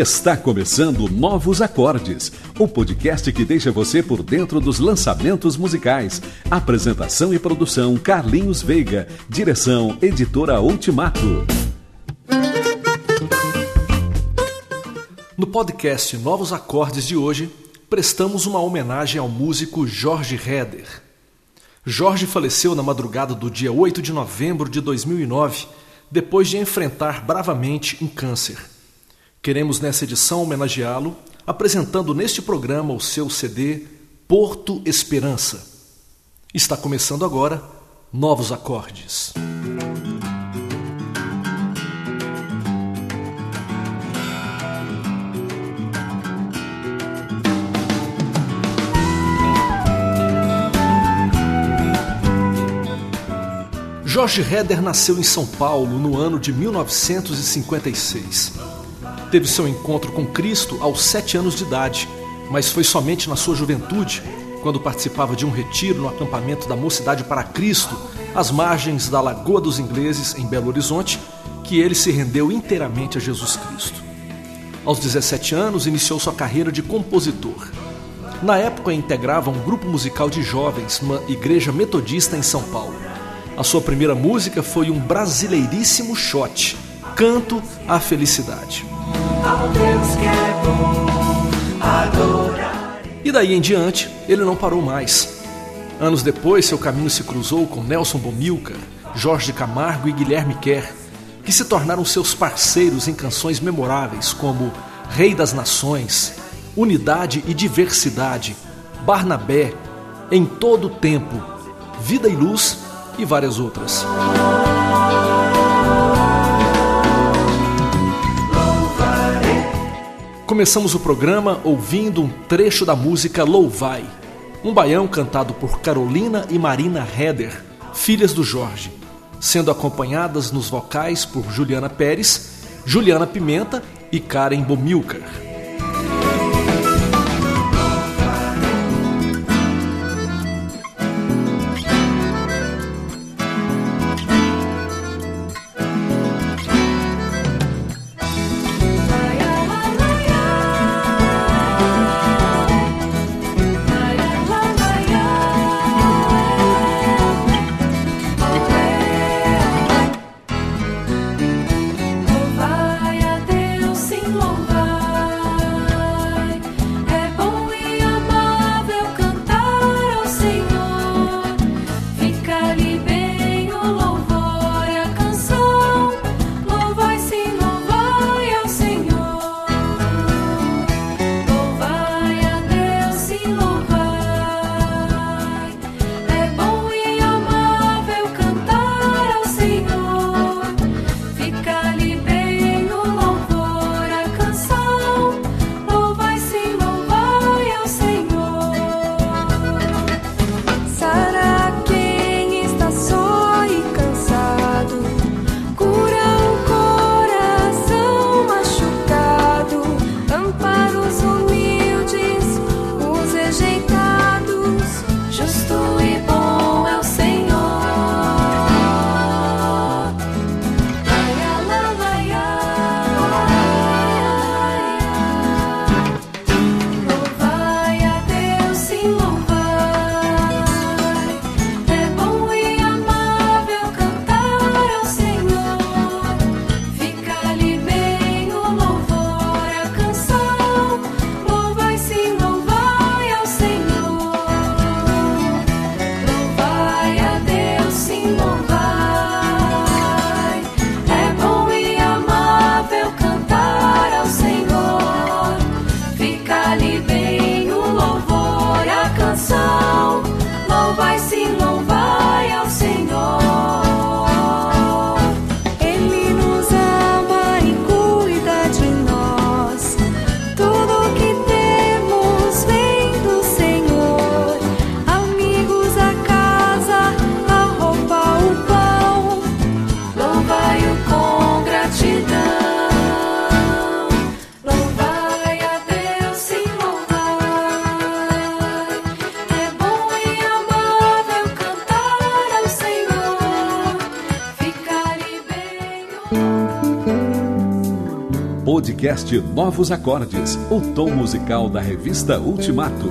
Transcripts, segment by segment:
Está começando Novos Acordes, o podcast que deixa você por dentro dos lançamentos musicais. Apresentação e produção Carlinhos Veiga. Direção Editora Ultimato. No podcast Novos Acordes de hoje, prestamos uma homenagem ao músico Jorge Heder. Jorge faleceu na madrugada do dia 8 de novembro de 2009, depois de enfrentar bravamente um câncer. Queremos nessa edição homenageá-lo, apresentando neste programa o seu CD Porto Esperança. Está começando agora Novos Acordes. Jorge Heder nasceu em São Paulo no ano de 1956. Teve seu encontro com Cristo aos sete anos de idade, mas foi somente na sua juventude, quando participava de um retiro no acampamento da Mocidade para Cristo, às margens da Lagoa dos Ingleses, em Belo Horizonte, que ele se rendeu inteiramente a Jesus Cristo. Aos 17 anos, iniciou sua carreira de compositor. Na época, integrava um grupo musical de jovens numa igreja metodista em São Paulo. A sua primeira música foi um brasileiríssimo shot, Canto à Felicidade. E daí em diante, ele não parou mais. Anos depois, seu caminho se cruzou com Nelson Bomilcar, Jorge Camargo e Guilherme Kerr, que se tornaram seus parceiros em canções memoráveis como Rei das Nações, Unidade e Diversidade, Barnabé, Em Todo Tempo, Vida e Luz e várias outras. Começamos o programa ouvindo um trecho da música Louvai, um baião cantado por Carolina e Marina Heder, filhas do Jorge, sendo acompanhadas nos vocais por Juliana Pérez, Juliana Pimenta e Karen Bomilcar. Podcast Novos Acordes, o tom musical da revista Ultimato.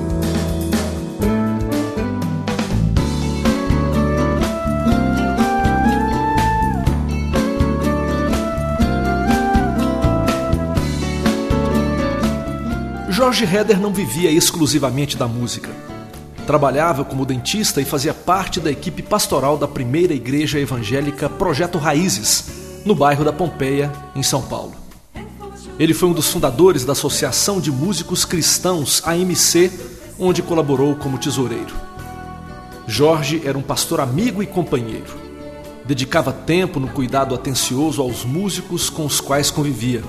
Jorge Heder não vivia exclusivamente da música. Trabalhava como dentista e fazia parte da equipe pastoral da primeira igreja evangélica Projeto Raízes, no bairro da Pompeia, em São Paulo. Ele foi um dos fundadores da Associação de Músicos Cristãos, AMC, onde colaborou como tesoureiro. Jorge era um pastor amigo e companheiro. Dedicava tempo no cuidado atencioso aos músicos com os quais convivia.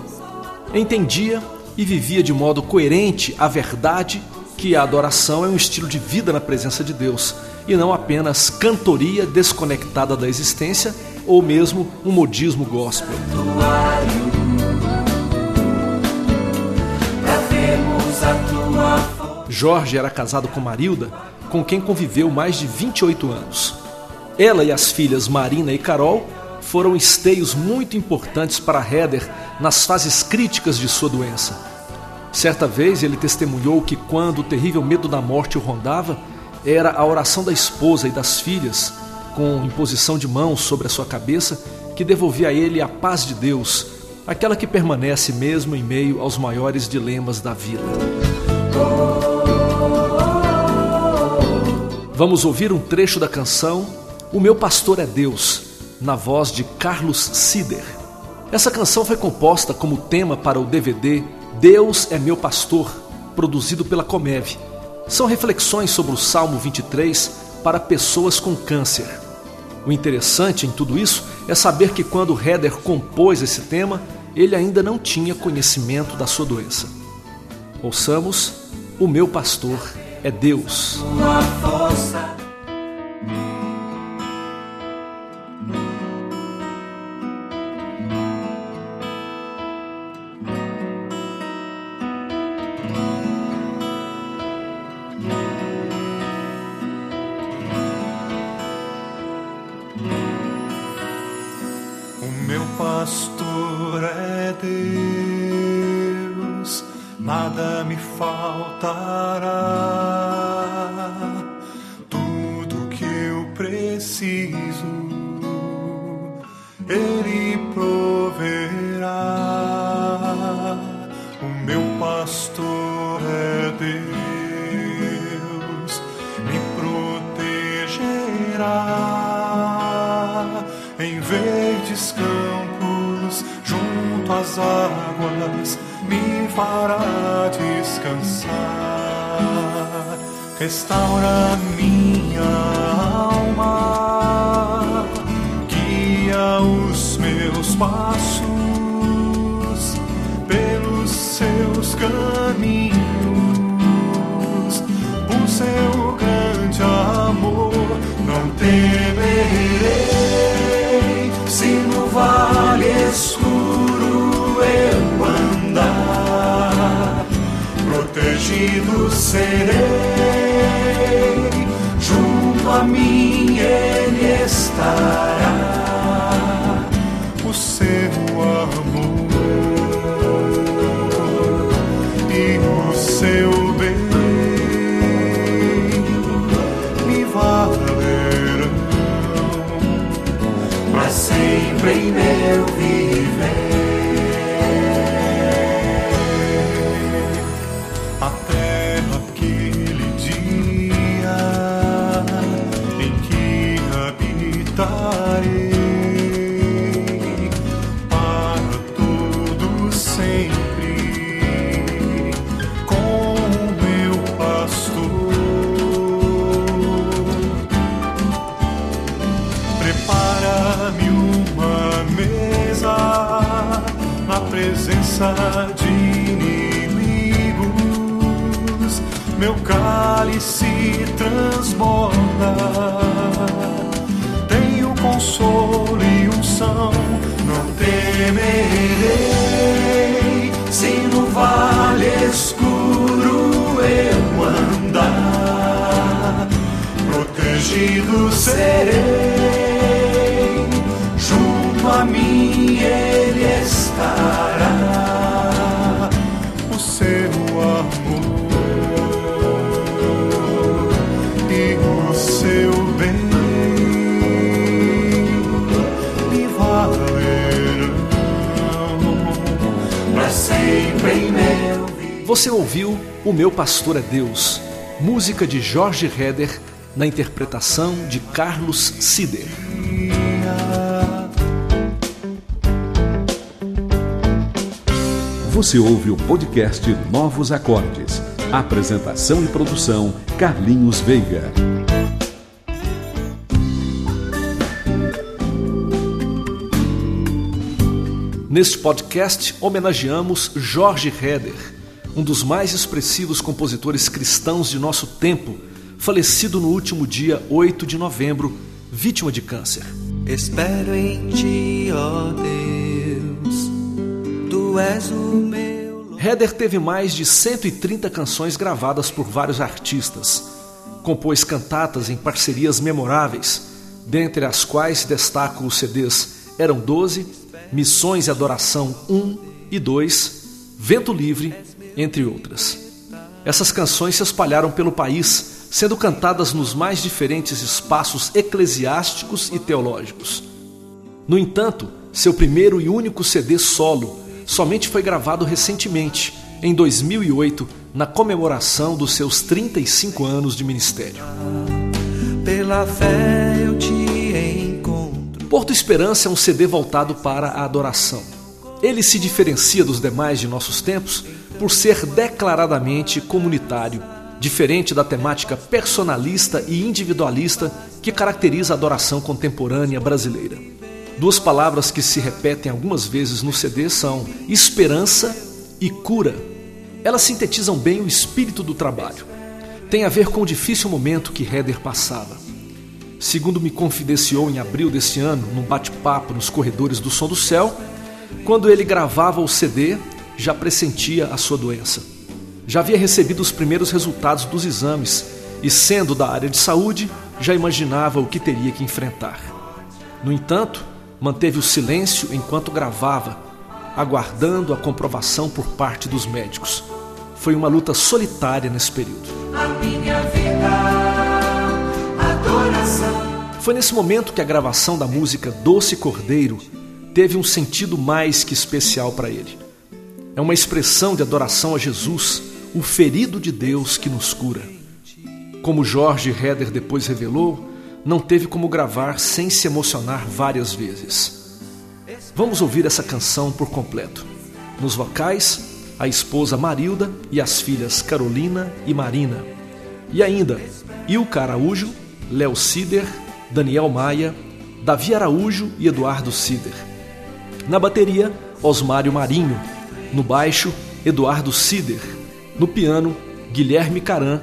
Entendia e vivia de modo coerente a verdade que a adoração é um estilo de vida na presença de Deus e não apenas cantoria desconectada da existência ou mesmo um modismo gospel. Jorge era casado com Marilda, com quem conviveu mais de 28 anos. Ela e as filhas Marina e Carol foram esteios muito importantes para Heather nas fases críticas de sua doença. Certa vez ele testemunhou que quando o terrível medo da morte o rondava, era a oração da esposa e das filhas, com imposição de mãos sobre a sua cabeça, que devolvia a ele a paz de Deus, aquela que permanece mesmo em meio aos maiores dilemas da vida. Vamos ouvir um trecho da canção O Meu Pastor é Deus, na voz de Carlos Sider. Essa canção foi composta como tema para o DVD Deus é meu pastor, produzido pela Comev. São reflexões sobre o Salmo 23 para pessoas com câncer. O interessante em tudo isso é saber que quando Heather compôs esse tema, ele ainda não tinha conhecimento da sua doença. Ouçamos: O meu pastor é Deus. Me faltará. Tudo que eu preciso, Ele proverá. O meu pastor é Deus, me protegerá em verdes campos as águas me fará descansar. Restaura minha alma, guia os meus passos pelos seus caminhos, serei, junto a mim Ele estará, de inimigos, meu cálice transborda. Tenho consolo e unção, não temerei se no vale escuro eu andar. Protegido serei, Você ouviu O Meu Pastor é Deus, música de Jorge Heder, na interpretação de Carlos Sider. Você ouve o podcast Novos Acordes. Apresentação e produção Carlinhos Veiga. Neste podcast homenageamos Jorge Heder, um dos mais expressivos compositores cristãos de nosso tempo, falecido no último dia 8 de novembro, vítima de câncer. Espero em ti, ó Deus, tu és o meu. Heder teve mais de 130 canções gravadas por vários artistas. Compôs cantatas em parcerias memoráveis, dentre as quais destaco os CDs Eram 12 Missões e Adoração 1 e 2, Vento Livre, entre outras. Essas canções se espalharam pelo país, sendo cantadas nos mais diferentes espaços eclesiásticos e teológicos. No entanto, seu primeiro e único CD solo somente foi gravado recentemente, em 2008, na comemoração dos seus 35 anos de ministério. Pela fé eu te Porto Esperança é um CD voltado para a adoração. Ele se diferencia dos demais de nossos tempos por ser declaradamente comunitário, diferente da temática personalista e individualista que caracteriza a adoração contemporânea brasileira. Duas palavras que se repetem algumas vezes no CD são esperança e cura. Elas sintetizam bem o espírito do trabalho. Tem a ver com o difícil momento que Heather passava segundo me confidenciou em abril desse ano, num bate-papo nos corredores do Som do Céu, quando ele gravava o CD, já pressentia a sua doença. Já havia recebido os primeiros resultados dos exames e, sendo da área de saúde, já imaginava o que teria que enfrentar. No entanto, manteve o silêncio enquanto gravava, aguardando a comprovação por parte dos médicos. Foi uma luta solitária nesse período. Foi nesse momento que a gravação da música Doce Cordeiro teve um sentido mais que especial para ele. É uma expressão de adoração a Jesus, o ferido de Deus que nos cura. Como Jorge Heder depois revelou, não teve como gravar sem se emocionar várias vezes. Vamos ouvir essa canção por completo. Nos vocais, a esposa Marilda e as filhas Carolina e Marina. E ainda, Ilka Araújo, Léo Sider Daniel Maia, Davi Araújo e Eduardo Sider. Na bateria, Osmário Marinho. No baixo, Eduardo Sider. No piano, Guilherme Caran.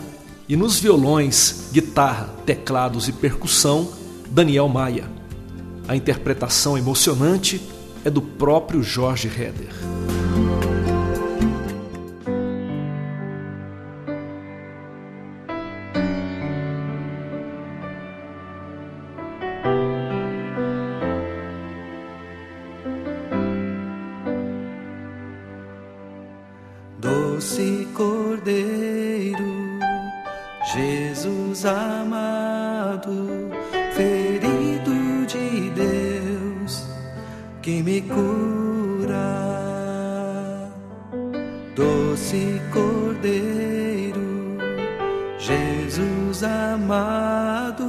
E nos violões, guitarra, teclados e percussão, Daniel Maia. A interpretação emocionante é do próprio Jorge Heder. Jesus amado, ferido de Deus, que me cura. Doce Cordeiro, Jesus amado,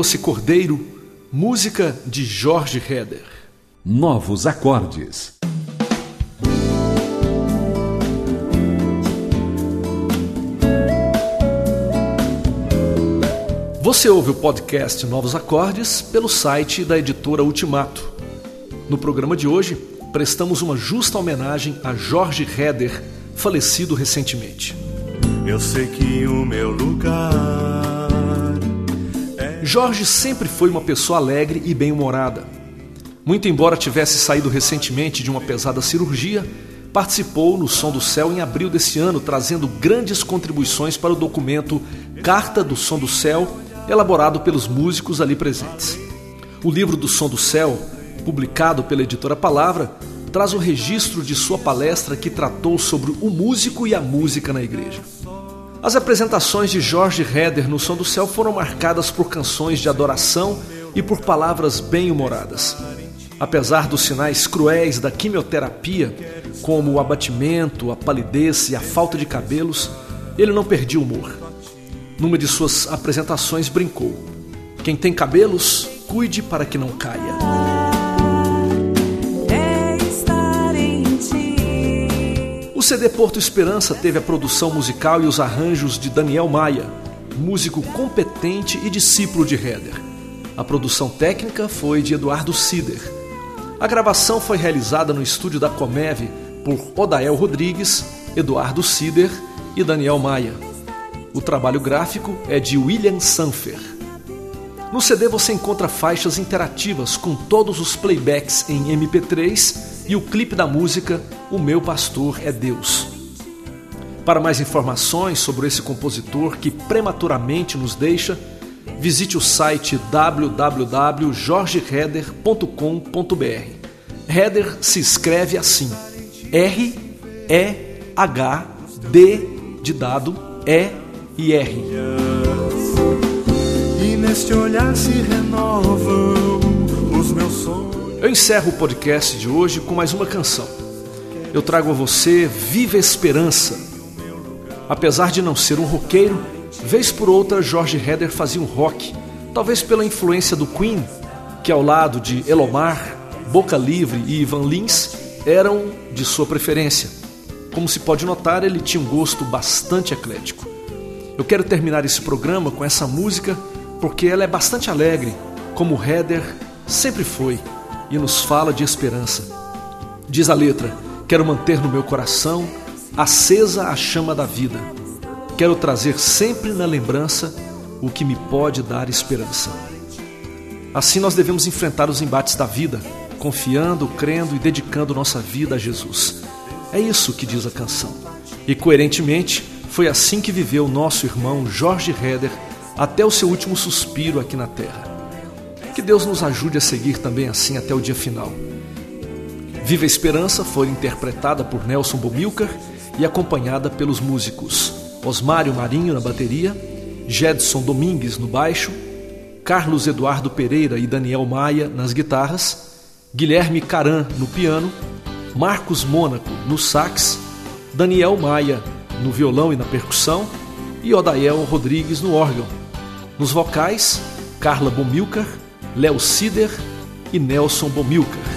Doce Cordeiro, música de Jorge Heder. Novos acordes. Você ouve o podcast Novos Acordes pelo site da editora Ultimato. No programa de hoje, prestamos uma justa homenagem a Jorge Heder, falecido recentemente. Eu sei que o meu lugar Jorge sempre foi uma pessoa alegre e bem-humorada. Muito embora tivesse saído recentemente de uma pesada cirurgia, participou no Som do Céu em abril desse ano, trazendo grandes contribuições para o documento Carta do Som do Céu, elaborado pelos músicos ali presentes. O livro do Som do Céu, publicado pela editora Palavra, traz o registro de sua palestra que tratou sobre o músico e a música na igreja. As apresentações de Jorge Heder no Som do Céu foram marcadas por canções de adoração e por palavras bem-humoradas. Apesar dos sinais cruéis da quimioterapia, como o abatimento, a palidez e a falta de cabelos, ele não perdia o humor. Numa de suas apresentações brincou: Quem tem cabelos, cuide para que não caia. O CD Porto Esperança teve a produção musical e os arranjos de Daniel Maia, músico competente e discípulo de Heder. A produção técnica foi de Eduardo Sider. A gravação foi realizada no estúdio da Comeve por Odael Rodrigues, Eduardo Sider e Daniel Maia. O trabalho gráfico é de William Sanfer. No CD você encontra faixas interativas com todos os playbacks em MP3 e o clipe da música O Meu Pastor é Deus. Para mais informações sobre esse compositor que prematuramente nos deixa, visite o site www.jorgeheder.com.br. Heder se escreve assim: R E H D de dado E e R. E neste olhar se renovam. Eu encerro o podcast de hoje com mais uma canção. Eu trago a você Viva Esperança. Apesar de não ser um roqueiro, vez por outra George Heder fazia um rock, talvez pela influência do Queen, que ao lado de Elomar, Boca Livre e Ivan Lins eram de sua preferência. Como se pode notar, ele tinha um gosto bastante eclético. Eu quero terminar esse programa com essa música porque ela é bastante alegre, como Heder sempre foi e nos fala de esperança. Diz a letra: Quero manter no meu coração acesa a chama da vida. Quero trazer sempre na lembrança o que me pode dar esperança. Assim nós devemos enfrentar os embates da vida, confiando, crendo e dedicando nossa vida a Jesus. É isso que diz a canção. E coerentemente, foi assim que viveu nosso irmão Jorge Heder até o seu último suspiro aqui na terra. Que Deus nos ajude a seguir também assim até o dia final. Viva Esperança foi interpretada por Nelson Bomilcar e acompanhada pelos músicos Osmário Marinho na bateria, Jedson Domingues no baixo, Carlos Eduardo Pereira e Daniel Maia nas guitarras, Guilherme Caran no piano, Marcos Mônaco no sax, Daniel Maia no violão e na percussão e Odael Rodrigues no órgão. Nos vocais, Carla Bomilcar, Léo Sider e Nelson Bomilcar.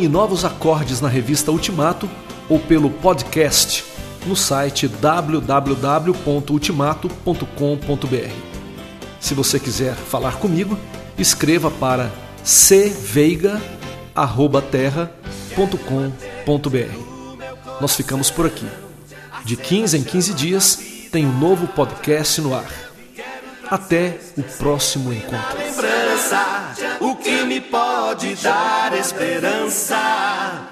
Acompanhe novos acordes na revista Ultimato ou pelo podcast no site www.ultimato.com.br. Se você quiser falar comigo, escreva para cveiga@terra.com.br. Nós ficamos por aqui. De 15 em 15 dias tem um novo podcast no ar. Até o próximo encontro. O que me pode dar esperança.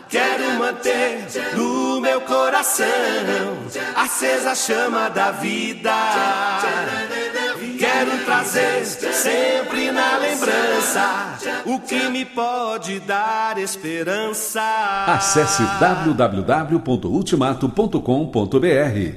Quero manter no meu coração acesa a chama da vida. Quero trazer sempre na lembrança o que me pode dar esperança. Acesse www.ultimato.com.br.